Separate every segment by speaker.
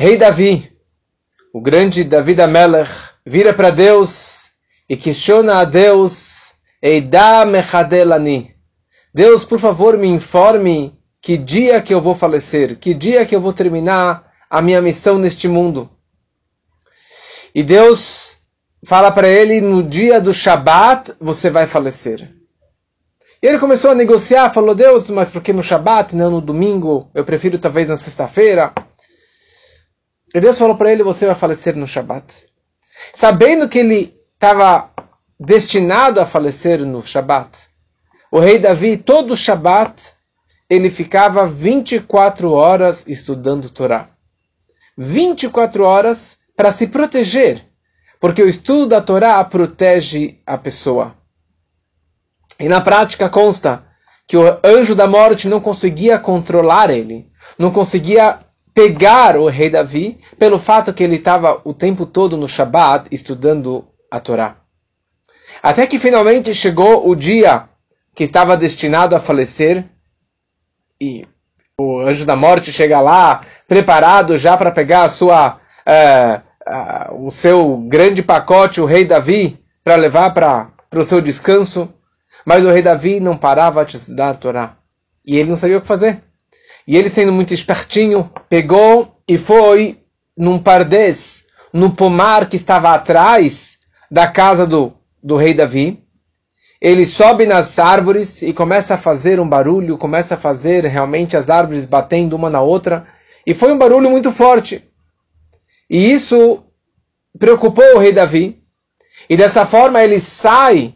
Speaker 1: Rei Davi, o grande Davi Amelech, vira para Deus e questiona a Deus, Eida mechadelani. Deus, por favor, me informe que dia que eu vou falecer, que dia que eu vou terminar a minha missão neste mundo. E Deus fala para ele, no dia do Shabat você vai falecer. E ele começou a negociar, falou, Deus, mas por que no Shabat, não no domingo? Eu prefiro talvez na sexta-feira. E Deus falou para ele: Você vai falecer no Shabat. Sabendo que ele estava destinado a falecer no Shabat, o rei Davi, todo Shabat, ele ficava 24 horas estudando Torá. 24 horas para se proteger, porque o estudo da Torá protege a pessoa. E na prática consta que o anjo da morte não conseguia controlar ele, não conseguia pegar o rei Davi pelo fato que ele estava o tempo todo no Shabat estudando a Torá. Até que finalmente chegou o dia que estava destinado a falecer e o anjo da morte chega lá preparado já para pegar a sua é, o seu grande pacote, o rei Davi, para levar para o seu descanso. Mas o rei Davi não parava de estudar a Torá. E ele não sabia o que fazer. E ele, sendo muito espertinho, pegou e foi num pardês, no pomar que estava atrás da casa do, do rei Davi. Ele sobe nas árvores e começa a fazer um barulho, começa a fazer realmente as árvores batendo uma na outra. E foi um barulho muito forte. E isso preocupou o rei Davi. E dessa forma ele sai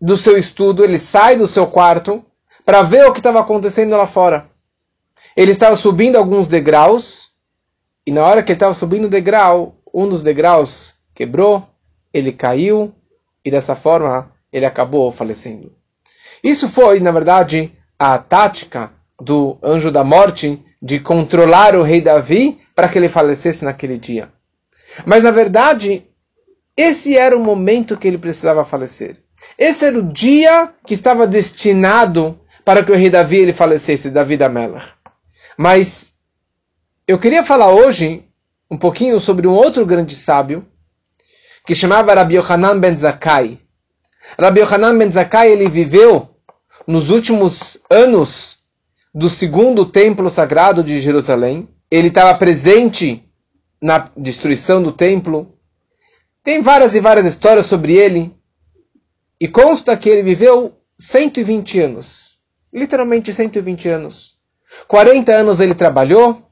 Speaker 1: do seu estudo, ele sai do seu quarto para ver o que estava acontecendo lá fora. Ele estava subindo alguns degraus, e na hora que ele estava subindo o degrau, um dos degraus quebrou, ele caiu, e dessa forma ele acabou falecendo. Isso foi, na verdade, a tática do anjo da morte de controlar o rei Davi para que ele falecesse naquele dia. Mas, na verdade, esse era o momento que ele precisava falecer. Esse era o dia que estava destinado para que o rei Davi ele falecesse, Davi da Melech. Mas eu queria falar hoje um pouquinho sobre um outro grande sábio que chamava Rabbi Yohanan ben Zakkai. Rabbi Yohanan ben Zakkai ele viveu nos últimos anos do segundo templo sagrado de Jerusalém. Ele estava presente na destruição do templo. Tem várias e várias histórias sobre ele. E consta que ele viveu 120 anos. Literalmente 120 anos. 40 anos ele trabalhou,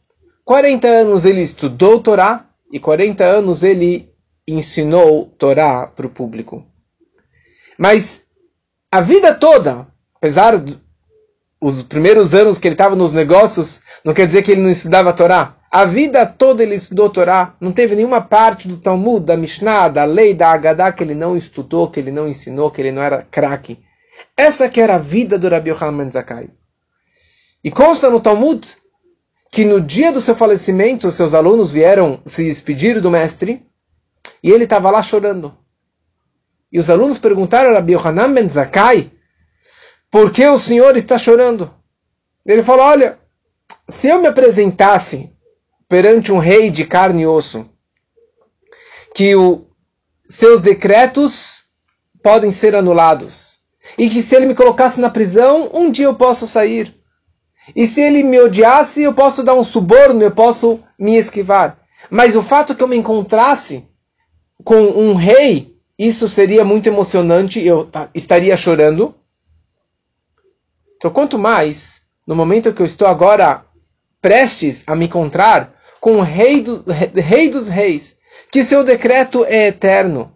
Speaker 1: 40 anos ele estudou Torá e 40 anos ele ensinou Torá para o público. Mas a vida toda, apesar dos primeiros anos que ele estava nos negócios, não quer dizer que ele não estudava Torá. A vida toda ele estudou Torá. Não teve nenhuma parte do Talmud, da Mishnah, da lei, da Haggadah que ele não estudou, que ele não ensinou, que ele não era craque. Essa que era a vida do Rabbi Yochanan Zakai. E consta no Talmud que no dia do seu falecimento, seus alunos vieram se despedir do mestre e ele estava lá chorando. E os alunos perguntaram a Rabbi Yohanan ben Zakai, por que o senhor está chorando? Ele falou, olha, se eu me apresentasse perante um rei de carne e osso, que o, seus decretos podem ser anulados, e que se ele me colocasse na prisão, um dia eu posso sair. E se ele me odiasse, eu posso dar um suborno, eu posso me esquivar. Mas o fato que eu me encontrasse com um rei, isso seria muito emocionante, eu estaria chorando. Então, quanto mais, no momento que eu estou agora prestes a me encontrar com o rei, do, rei dos reis, que seu decreto é eterno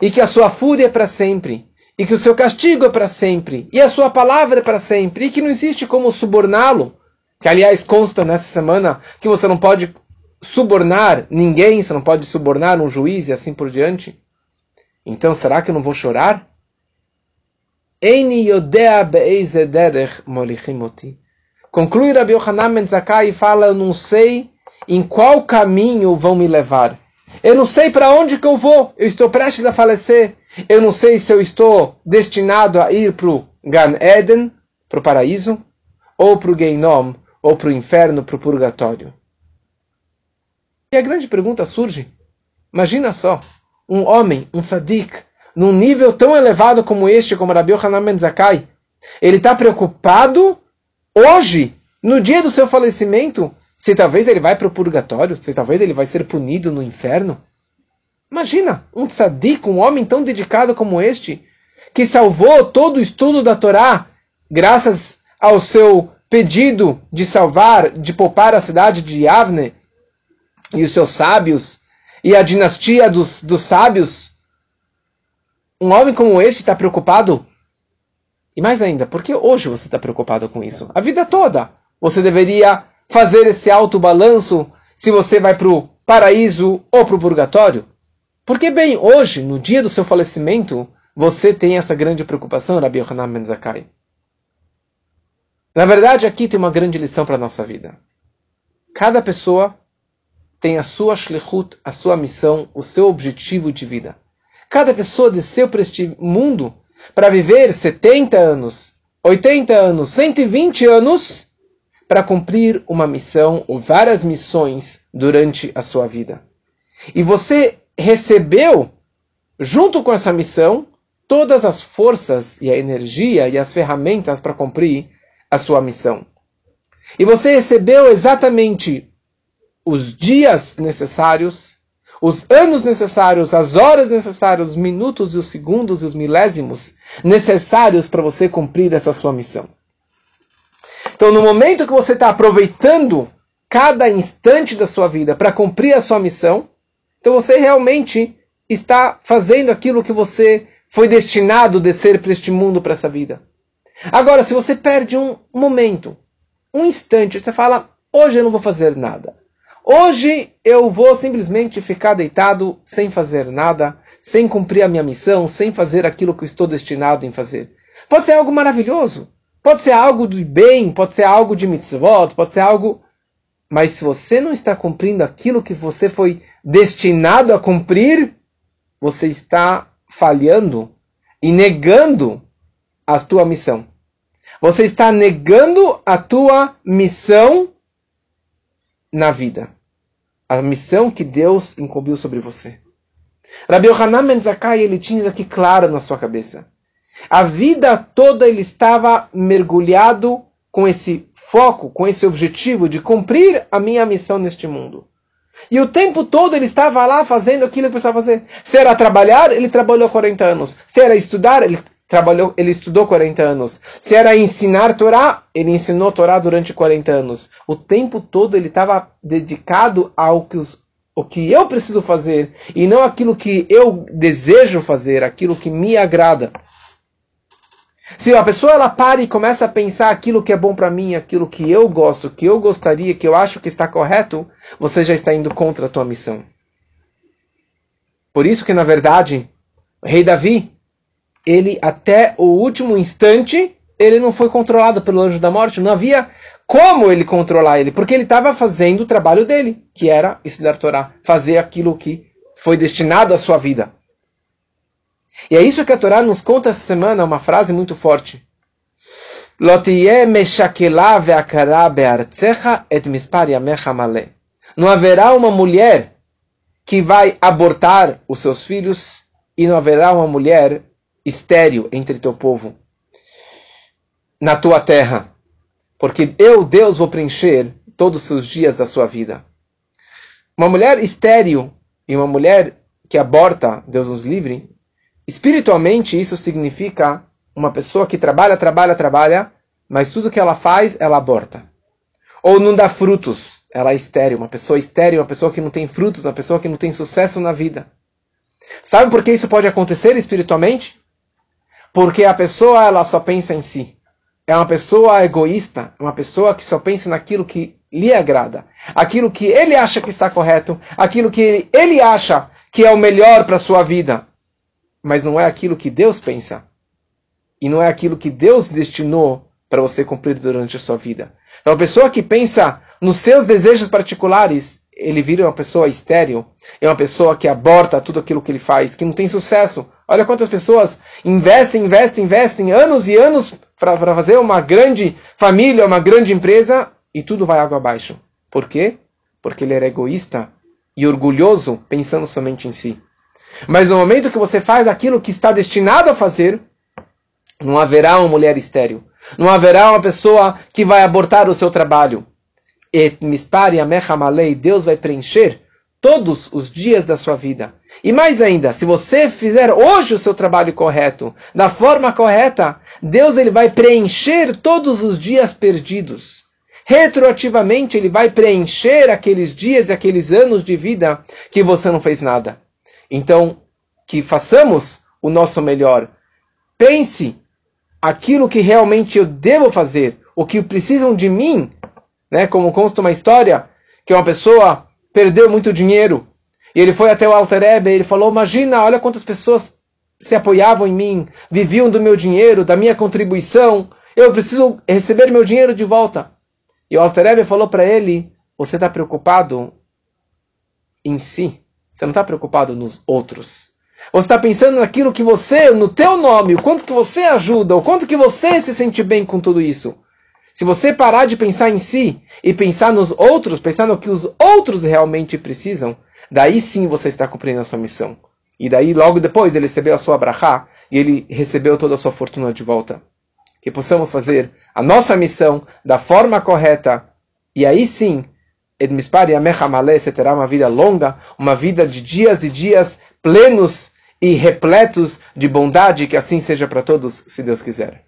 Speaker 1: e que a sua fúria é para sempre, e que o seu castigo é para sempre, e a sua palavra é para sempre, e que não existe como suborná-lo, que aliás consta nessa semana que você não pode subornar ninguém, você não pode subornar um juiz e assim por diante. Então será que eu não vou chorar? Conclui Rabbi Yohanan Ben Zakkai e fala, eu não sei em qual caminho vão me levar. Eu não sei para onde que eu vou. Eu estou prestes a falecer. Eu não sei se eu estou destinado a ir para o Gan Eden, para o paraíso, ou para o Geinom, ou para o inferno, para o purgatório. E a grande pergunta surge: imagina só, um homem, um tzadik, num nível tão elevado como este, como Rabi Yohanan Ben ele está preocupado hoje, no dia do seu falecimento, se talvez ele vai para o purgatório, se talvez ele vai ser punido no inferno. Imagina, um tzadik, um homem tão dedicado como este, que salvou todo o estudo da Torá, graças ao seu pedido de salvar, de poupar a cidade de Yavne e os seus sábios, e a dinastia dos, dos sábios. Um homem como este está preocupado? E mais ainda, por que hoje você está preocupado com isso? A vida toda você deveria fazer esse alto balanço se você vai para o paraíso ou para o purgatório? Porque, bem, hoje, no dia do seu falecimento, você tem essa grande preocupação, Rabi Yohanan Ben Zakkai. Na verdade, aqui tem uma grande lição para a nossa vida. Cada pessoa tem a sua shlichut, a sua missão, o seu objetivo de vida. Cada pessoa desceu para este mundo para viver 70 anos, 80 anos, 120 anos para cumprir uma missão ou várias missões durante a sua vida. E você recebeu, junto com essa missão, todas as forças e a energia e as ferramentas para cumprir a sua missão. E você recebeu exatamente os dias necessários, os anos necessários, as horas necessárias, os minutos e os segundos e os milésimos necessários para você cumprir essa sua missão. Então, no momento que você está aproveitando cada instante da sua vida para cumprir a sua missão, então você realmente está fazendo aquilo que você foi destinado a descer para este mundo, para essa vida. Agora, se você perde um momento, um instante, você fala: hoje eu não vou fazer nada. Hoje eu vou simplesmente ficar deitado sem fazer nada, sem cumprir a minha missão, sem fazer aquilo que eu estou destinado em fazer. Pode ser algo maravilhoso, pode ser algo de bem, pode ser algo de mitzvot, pode ser algo. Mas se você não está cumprindo aquilo que você foi destinado a cumprir, você está falhando e negando a tua missão. Você está negando a tua missão na vida. A missão que Deus incumbiu sobre você. Rabbi Yohanan Ben Zakkai, ele tinha isso aqui claro na sua cabeça. A vida toda ele estava mergulhado com esse foco, com esse objetivo de cumprir a minha missão neste mundo. E o tempo todo ele estava lá fazendo aquilo que precisava fazer. Se era trabalhar, ele trabalhou 40 anos. Se era estudar, ele trabalhou, ele estudou 40 anos. Se era ensinar Torá, ele ensinou Torá durante 40 anos. O tempo todo ele estava dedicado ao que, os, o que eu preciso fazer e não aquilo que eu desejo fazer, aquilo que me agrada. Se a pessoa ela para e começa a pensar aquilo que é bom para mim, aquilo que eu gosto, que eu gostaria, que eu acho que está correto, você já está indo contra a tua missão. Por isso que na verdade, o rei Davi, ele até o último instante, ele não foi controlado pelo anjo da morte. Não havia como ele controlar ele, porque ele estava fazendo o trabalho dele, que era estudar Torá, fazer aquilo que foi destinado à sua vida. E é isso que a Torá nos conta essa semana, uma frase muito forte. Não haverá uma mulher que vai abortar os seus filhos e não haverá uma mulher estéril entre teu povo, na tua terra, porque eu, Deus, vou preencher todos os dias da sua vida. Uma mulher estéril e uma mulher que aborta, Deus nos livre, espiritualmente isso significa uma pessoa que trabalha, trabalha, trabalha, mas tudo que ela faz, ela aborta. Ou não dá frutos, ela é estéril, uma pessoa estéril, uma pessoa que não tem frutos, uma pessoa que não tem sucesso na vida. Sabe por que isso pode acontecer espiritualmente? Porque a pessoa ela só pensa em si. É uma pessoa egoísta, uma pessoa que só pensa naquilo que lhe agrada, aquilo que ele acha que está correto, aquilo que ele acha que é o melhor para a sua vida, mas não é aquilo que Deus pensa. E não é aquilo que Deus destinou para você cumprir durante a sua vida. Então, a pessoa que pensa nos seus desejos particulares, ele vira uma pessoa estéril, é uma pessoa que aborta tudo aquilo que ele faz, que não tem sucesso. Olha quantas pessoas investem, investem, investem anos e anos para fazer uma grande família, uma grande empresa e tudo vai água abaixo. Por quê? Porque ele era egoísta e orgulhoso pensando somente em si. Mas no momento que você faz aquilo que está destinado a fazer, não haverá uma mulher estéril. Não haverá uma pessoa que vai abortar o seu trabalho. Et mispari amechamalei, Deus vai preencher todos os dias da sua vida. E mais ainda, se você fizer hoje o seu trabalho correto, da forma correta, Deus ele vai preencher todos os dias perdidos. Retroativamente ele vai preencher aqueles dias e aqueles anos de vida que você não fez nada. Então, que façamos o nosso melhor. Pense aquilo que realmente eu devo fazer, o que precisam de mim, né? Como consta uma história que uma pessoa perdeu muito dinheiro e ele foi até o Alter Ebe ele falou: Imagina, olha quantas pessoas se apoiavam em mim, viviam do meu dinheiro, da minha contribuição. Eu preciso receber meu dinheiro de volta. E o Alter Ebe falou para ele: Você está preocupado em si? Você não está preocupado nos outros. Você está pensando naquilo que você, no teu nome, o quanto que você ajuda, o quanto que você se sente bem com tudo isso. Se você parar de pensar em si e pensar nos outros, pensar no que os outros realmente precisam, daí sim você está cumprindo a sua missão. E daí, logo depois, ele recebeu a sua brachá e ele recebeu toda a sua fortuna de volta. Que possamos fazer a nossa missão da forma correta e aí sim Edmispar Yamechamaleh, você terá uma vida longa, uma vida de dias e dias plenos e repletos de bondade, que assim seja para todos, se Deus quiser.